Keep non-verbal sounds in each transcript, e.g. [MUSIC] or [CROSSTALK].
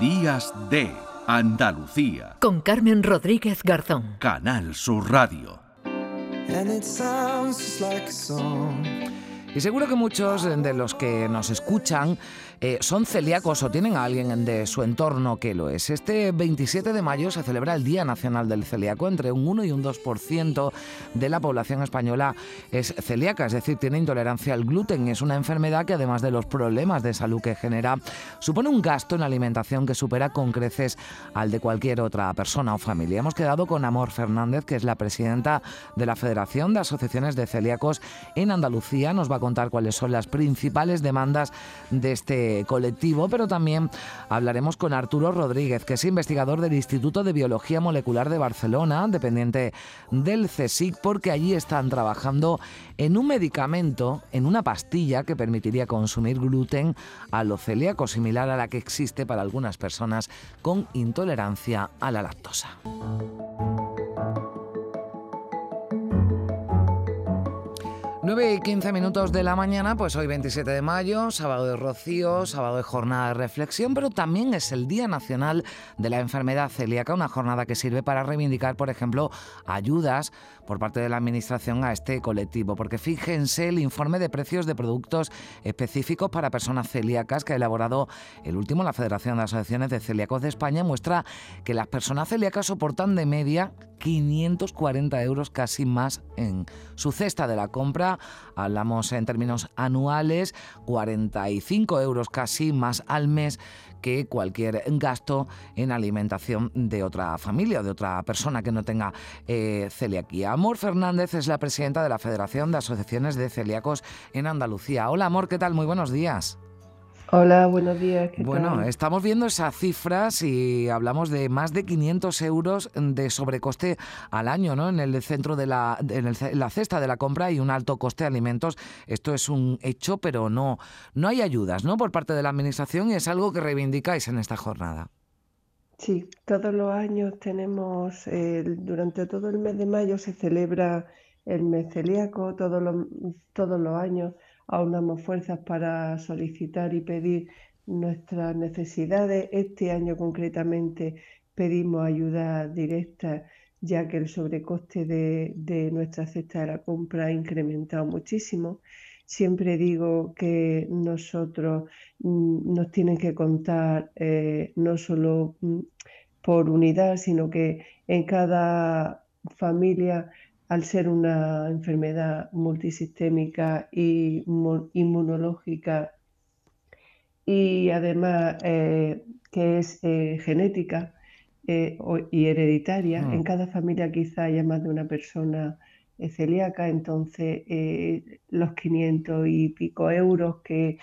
Días de Andalucía. Con Carmen Rodríguez Garzón. Canal Sur Radio. Y seguro que muchos de los que nos escuchan eh, son celíacos o tienen a alguien de su entorno que lo es. Este 27 de mayo se celebra el Día Nacional del Celíaco. Entre un 1 y un 2% de la población española es celíaca, es decir, tiene intolerancia al gluten. Es una enfermedad que además de los problemas de salud que genera, supone un gasto en alimentación que supera con creces al de cualquier otra persona o familia. Hemos quedado con Amor Fernández, que es la presidenta de la Federación de Asociaciones de Celíacos en Andalucía. Nos va a contar cuáles son las principales demandas de este colectivo, pero también hablaremos con Arturo Rodríguez, que es investigador del Instituto de Biología Molecular de Barcelona, dependiente del CSIC, porque allí están trabajando en un medicamento, en una pastilla que permitiría consumir gluten a lo celíaco, similar a la que existe para algunas personas con intolerancia a la lactosa. 9 y 15 minutos de la mañana, pues hoy 27 de mayo, sábado de rocío, sábado de jornada de reflexión, pero también es el Día Nacional de la Enfermedad Celíaca, una jornada que sirve para reivindicar, por ejemplo, ayudas por parte de la Administración a este colectivo, porque fíjense el informe de precios de productos específicos para personas celíacas que ha elaborado el último la Federación de Asociaciones de Celíacos de España, muestra que las personas celíacas soportan de media 540 euros casi más en su cesta de la compra. Hablamos en términos anuales, 45 euros casi más al mes que cualquier gasto en alimentación de otra familia o de otra persona que no tenga eh, celiaquía. Amor Fernández es la presidenta de la Federación de Asociaciones de Celíacos en Andalucía. Hola Amor, ¿qué tal? Muy buenos días. Hola, buenos días. bueno, estamos viendo esas cifras y hablamos de más de 500 euros de sobrecoste al año, ¿no? En el centro de la, en la cesta de la compra y un alto coste de alimentos. Esto es un hecho, pero no, no hay ayudas, ¿no? Por parte de la administración y es algo que reivindicáis en esta jornada. Sí, todos los años tenemos, durante todo el mes de mayo se celebra el mes celíaco, todos los, todos los años aunamos fuerzas para solicitar y pedir nuestras necesidades. Este año concretamente pedimos ayuda directa ya que el sobrecoste de, nuestra cesta de la compra ha incrementado muchísimo. Siempre digo que nosotros mm, nos tienen que contar eh, no solo mm, por unidad, sino que en cada familia al ser una enfermedad multisistémica y inmunológica. Y además eh, que es eh, genética eh, y hereditaria, mm. en cada familia quizá haya más de una persona celíaca, entonces los 500 y pico euros que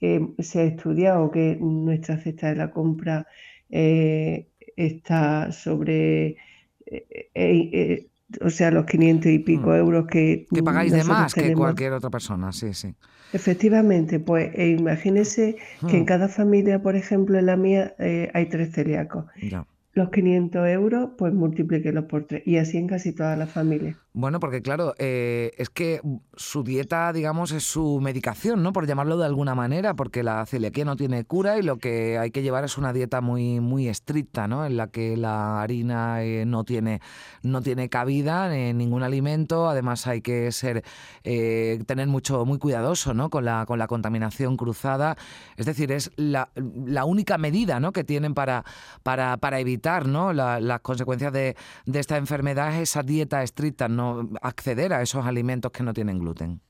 se ha estudiado, que nuestra cesta de la compra está sobre o sea, los 500 y pico mm. euros que... Que pagáis de más que cualquier otra persona, sí, sí. Efectivamente, pues e imagínese que en mm. cada familia, por ejemplo, en la mía eh, hay tres celíacos. Los 500 euros, pues multiplíquelos por tres. Y así en casi todas las familias. Bueno, porque claro, eh, es que su dieta, digamos, es su medicación, ¿no? Por llamarlo de alguna manera, porque la celiaquía no tiene cura y lo que hay que llevar es una dieta muy, muy estricta, ¿no? En la que la harina eh, no, tiene, no tiene cabida en ningún alimento. Además, hay que ser, eh, tener mucho, muy cuidadoso, ¿no? Con la, con la contaminación cruzada. Es decir, es la, única medida, ¿no? Que tienen para, para, para evitar, ¿no? las consecuencias de, de esta enfermedad, esa dieta estricta, ¿no? Acceder a esos alimentos que no tienen gluten.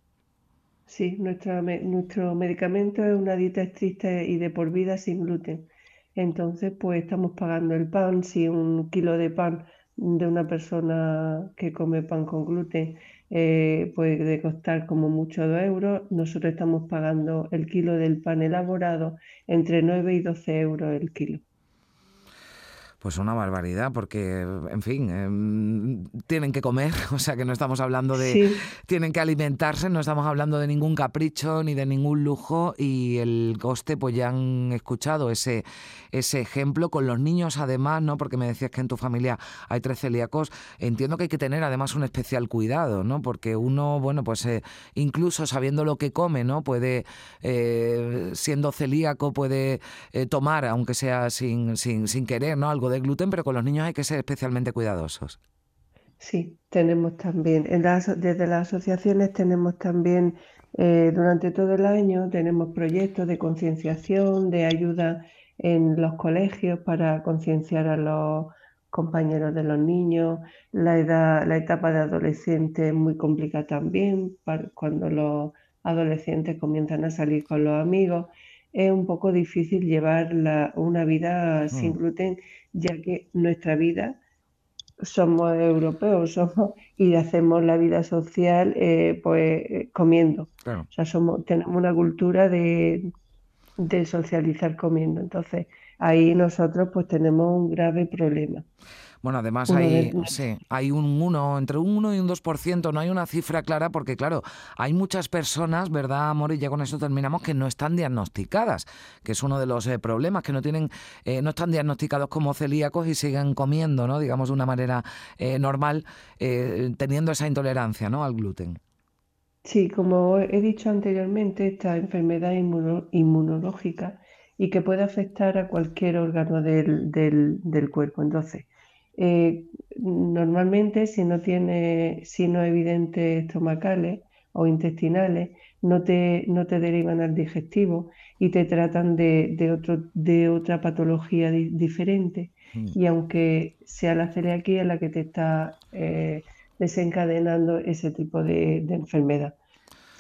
Sí, nuestro, medicamento es una dieta estricta y de por vida sin gluten. Entonces, pues estamos pagando el pan, si un kilo de pan de una persona que come pan con gluten eh, puede costar como mucho 2 euros, nosotros estamos pagando el kilo del pan elaborado entre 9 y 12 euros el kilo. Pues una barbaridad, porque, en fin, em, tienen que comer, [LAUGHS] o sea que no estamos hablando de... Tienen que alimentarse, no estamos hablando de ningún capricho ni de ningún lujo y el coste, pues ya han escuchado ese, ese ejemplo con los niños además, ¿no? Porque me decías que en tu familia hay tres celíacos. Entiendo que hay que tener además un especial cuidado, ¿no? Porque uno, bueno, pues eh, incluso sabiendo lo que come, ¿no? Puede, eh, siendo celíaco, puede eh, tomar, aunque sea sin, sin, sin querer, ¿no? Algo de gluten, pero con los niños hay que ser especialmente cuidadosos. Sí, tenemos también, en desde las asociaciones tenemos también, eh, durante todo el año, tenemos proyectos de concienciación, de ayuda en los colegios para concienciar a los compañeros de los niños. La edad, la etapa de adolescente es muy complicada también, cuando los adolescentes comienzan a salir con los amigos. Es un poco difícil llevar una vida sin mm. gluten ya que nuestra vida somos europeos [LAUGHS] somos y hacemos la vida social eh, pues eh, comiendo. O sea, somos, tenemos una cultura de, de socializar comiendo. Entonces, ahí nosotros pues tenemos un grave problema. Bueno, además hay, sí, hay un 1, entre un 1 y un 2%, no hay una cifra clara porque, claro, hay muchas personas, ¿verdad, amor? Y ya con eso terminamos, que no están diagnosticadas, que es uno de los eh, problemas, que no tienen, eh, no están diagnosticados como celíacos y siguen comiendo, ¿no? Digamos, de una manera eh, normal, teniendo esa intolerancia, ¿no? Al gluten. Sí, como he dicho anteriormente, esta enfermedad inmunológica y que puede afectar a cualquier órgano del, del, del cuerpo. Entonces, eh, normalmente, si no tiene signos evidentes estomacales o intestinales, no te, no te derivan al digestivo y te tratan de, otro, de otra patología diferente. Mm. Y aunque sea la celiaquía la que te está eh, desencadenando ese tipo de, enfermedad.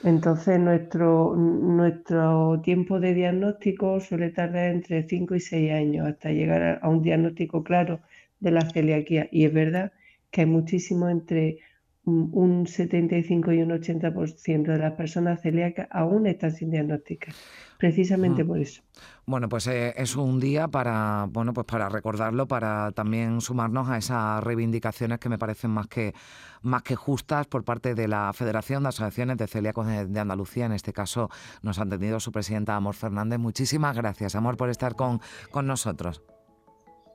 Entonces, nuestro, nuestro tiempo de diagnóstico suele tardar entre 5 y 6 años hasta llegar a un diagnóstico claro de la celiaquía. Y es verdad que hay muchísimo entre un 75 y un 80% de las personas celíacas aún están sin diagnóstica. Precisamente mm. por eso. Bueno, pues eh, es un día para, bueno, pues para recordarlo, para también sumarnos a esas reivindicaciones que me parecen más que, más que justas por parte de la Federación de Asociaciones de Celíacos de, Andalucía. En este caso nos ha entendido su presidenta Amor Fernández. Muchísimas gracias, Amor, por estar con, con nosotros.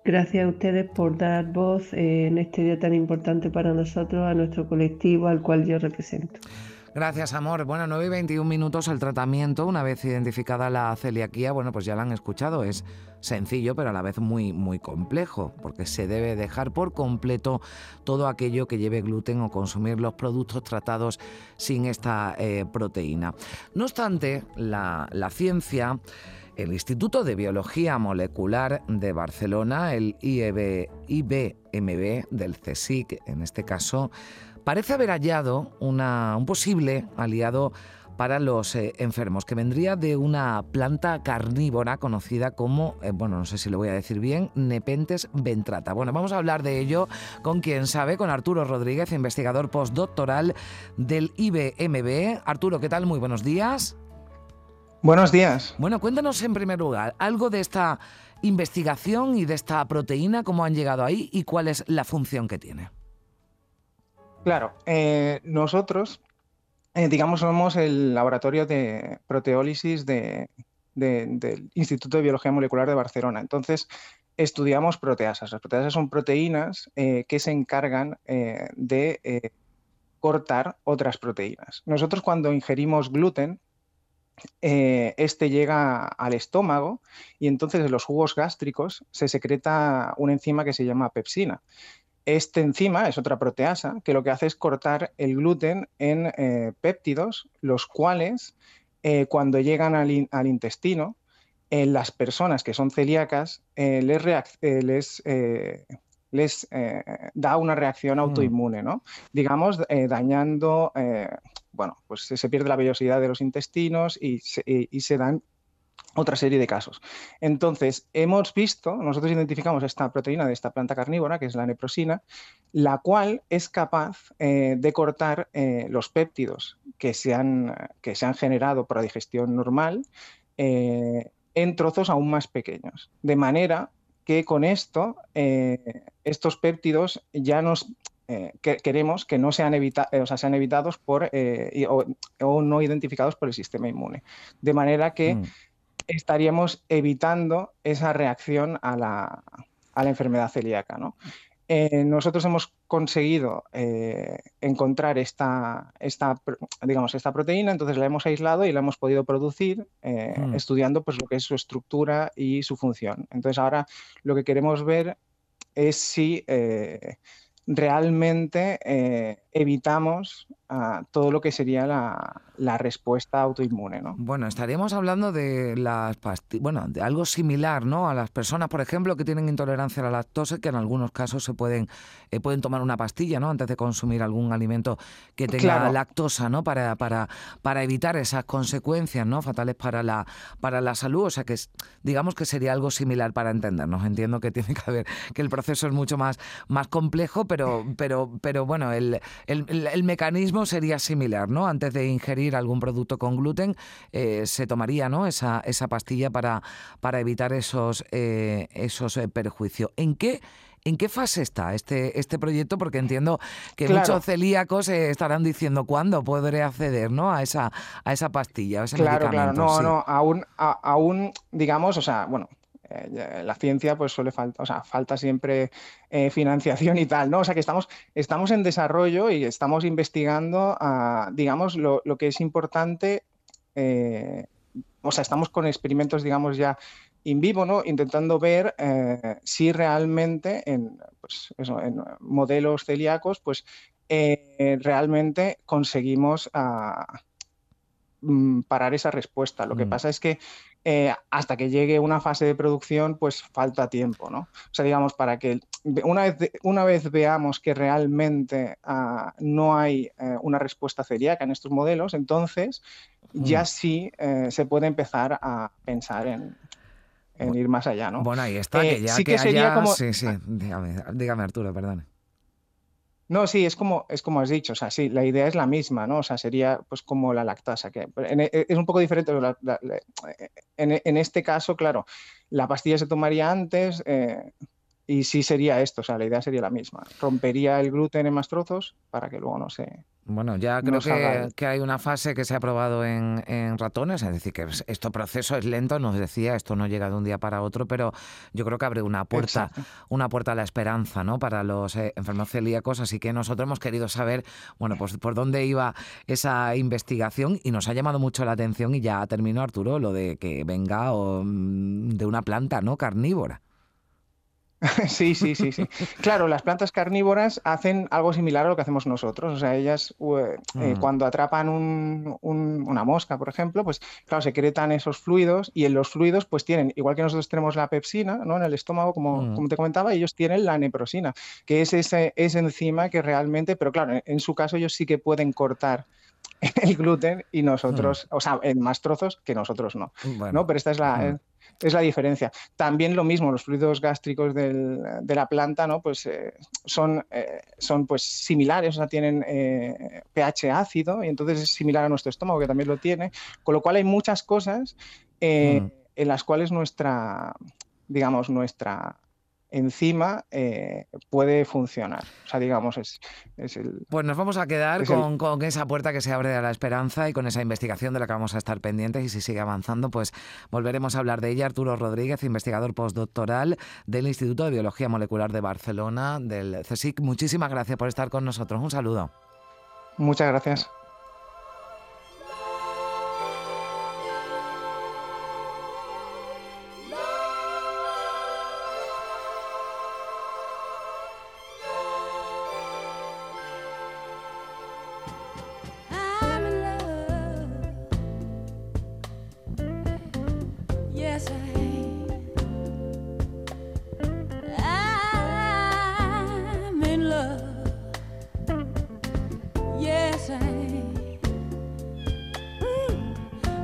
Gracias a ustedes por dar voz eh, en este día tan importante para nosotros, a nuestro colectivo al cual yo represento. Gracias, amor. Bueno, 9 y 21 minutos el tratamiento, una vez identificada la celiaquía, bueno, pues ya la han escuchado, es sencillo, pero a la vez muy, muy complejo, porque se debe dejar por completo todo aquello que lleve gluten o consumir los productos tratados sin esta eh, proteína. No obstante, la, la ciencia el Instituto de Biología Molecular de Barcelona, el IBMB del CSIC en este caso, parece haber hallado un posible aliado para los eh, enfermos, que vendría de una planta carnívora conocida como, eh, bueno, no sé si lo voy a decir bien, Nepentes ventrata. Bueno, vamos a hablar de ello con quien sabe, con Arturo Rodríguez, investigador postdoctoral del IBMB. Arturo, ¿qué tal? Muy buenos días. Buenos días. Bueno, cuéntanos en primer lugar algo de esta investigación y de esta proteína, cómo han llegado ahí y cuál es la función que tiene. Claro, eh, nosotros, eh, digamos, somos el laboratorio de proteólisis del Instituto de Biología Molecular de Barcelona. Entonces, estudiamos proteasas. Las proteasas son proteínas eh, que se encargan de cortar otras proteínas. Nosotros cuando ingerimos gluten, eh, este llega al estómago y entonces en los jugos gástricos se secreta una enzima que se llama pepsina. Esta enzima es otra proteasa que lo que hace es cortar el gluten en eh, péptidos, los cuales eh, cuando llegan al, intestino, en las personas que son celíacas les, les les da una reacción mm. autoinmune, ¿no? Digamos, dañando bueno, pues se pierde la vellosidad de los intestinos y se, dan otra serie de casos. Entonces, hemos visto, nosotros identificamos esta proteína de esta planta carnívora, que es la neprosina, la cual es capaz eh, de cortar eh, los péptidos que se, han, que se han generado por la digestión normal eh, en trozos aún más pequeños, de manera que con esto, estos péptidos ya nos eh, queremos que no sean, o sea, sean evitados por, o, no identificados por el sistema inmune. De manera que mm. estaríamos evitando esa reacción a la, a la enfermedad celíaca. ¿no? Eh, nosotros hemos conseguido eh, encontrar esta, esta, digamos, esta proteína, entonces la hemos aislado y la hemos podido producir eh, mm. estudiando pues, lo que es su estructura y su función. Entonces ahora lo que queremos ver es si realmente evitamos todo lo que sería la, respuesta autoinmune. ¿no? Bueno, estaríamos hablando de las bueno, de algo similar, ¿no? A las personas, por ejemplo, que tienen intolerancia a la lactosa, que en algunos casos se pueden, eh, pueden tomar una pastilla, ¿no? Antes de consumir algún alimento que tenga lactosa, ¿no? Para, para, para evitar esas consecuencias, ¿no? Fatales para la, para la salud. O sea que digamos que sería algo similar para entendernos. Entiendo que tiene que haber, que el proceso es mucho más, más complejo, pero, pero, pero bueno, el, el, el mecanismo sería similar, ¿no? Antes de ingerir algún producto con gluten, eh, se tomaría, ¿no? Esa, esa pastilla para, para evitar esos, eh, esos eh, perjuicios. ¿En qué? ¿En qué fase está este, este proyecto? Porque entiendo que muchos celíacos estarán diciendo cuándo podré acceder ¿no? a, esa, a esa pastilla, a ese claro, Claro, no, no, aún, aún, digamos, o sea, bueno, la ciencia pues suele faltar, o sea, falta siempre eh, financiación y tal, ¿no? O sea que estamos, estamos en desarrollo y estamos investigando, digamos, lo, que es importante, eh, o sea, estamos con experimentos, digamos, ya in vivo, ¿no? Intentando ver si realmente en, pues, en modelos celíacos, pues realmente conseguimos ah, mm, parar esa respuesta. Lo que mm. pasa es que eh, hasta que llegue una fase de producción, pues falta tiempo, ¿no? O sea, digamos, para que una vez, una vez veamos que realmente ah, no hay eh, una respuesta celíaca en estos modelos, entonces ya mm. sí eh, se puede empezar a pensar en, ir más allá, ¿no? Bueno, ahí está, que ya sí que, sería como... Sí, sí, dígame, dígame Arturo, perdón. No, sí, es como, es como has dicho, o sea, sí, la idea es la misma, ¿no? O sea, sería pues como la lactasa, que e, es un poco diferente, en, este caso, claro, la pastilla se tomaría antes eh, y sí sería esto, o sea, la idea sería la misma, rompería el gluten en más trozos para que luego no se, bueno, ya creo que, hay una fase que se ha probado en, ratones, es decir, que este proceso es lento, nos decía, esto no llega de un día para otro, pero yo creo que abre una puerta, una puerta a la esperanza, ¿no? Para los eh, enfermos celíacos, así que nosotros hemos querido saber, bueno, pues por dónde iba esa investigación y nos ha llamado mucho la atención y ya terminó Arturo lo de que venga mm, de una planta, ¿no? Carnívora. [LAUGHS] Sí, sí, sí, sí. Claro, las plantas carnívoras hacen algo similar a lo que hacemos nosotros. O sea, ellas eh, mm. cuando atrapan una mosca, por ejemplo, pues claro, secretan esos fluidos y en los fluidos pues tienen, igual que nosotros tenemos la pepsina ¿no? en el estómago, como, mm. como te comentaba, ellos tienen la neprosina, que es ese, ese enzima que realmente, pero claro, en, su caso ellos sí que pueden cortar [LAUGHS] el gluten y nosotros, mm. o sea, en más trozos que nosotros no. ¿no? Pero esta es la, es la diferencia. También lo mismo, los fluidos gástricos de la planta ¿no? pues, eh, son, eh, son pues, similares, o sea, tienen eh, pH ácido y entonces es similar a nuestro estómago, que también lo tiene, con lo cual hay muchas cosas mm. en las cuales nuestra, digamos, nuestra encima eh, puede funcionar. O sea, digamos, es, el... Pues nos vamos a quedar con, con, esa puerta que se abre a la esperanza y con esa investigación de la que vamos a estar pendientes y si sigue avanzando, pues volveremos a hablar de ella. Arturo Rodríguez, investigador postdoctoral del Instituto de Biología Molecular de Barcelona, del CSIC. Muchísimas gracias por estar con nosotros. Un saludo. Muchas gracias.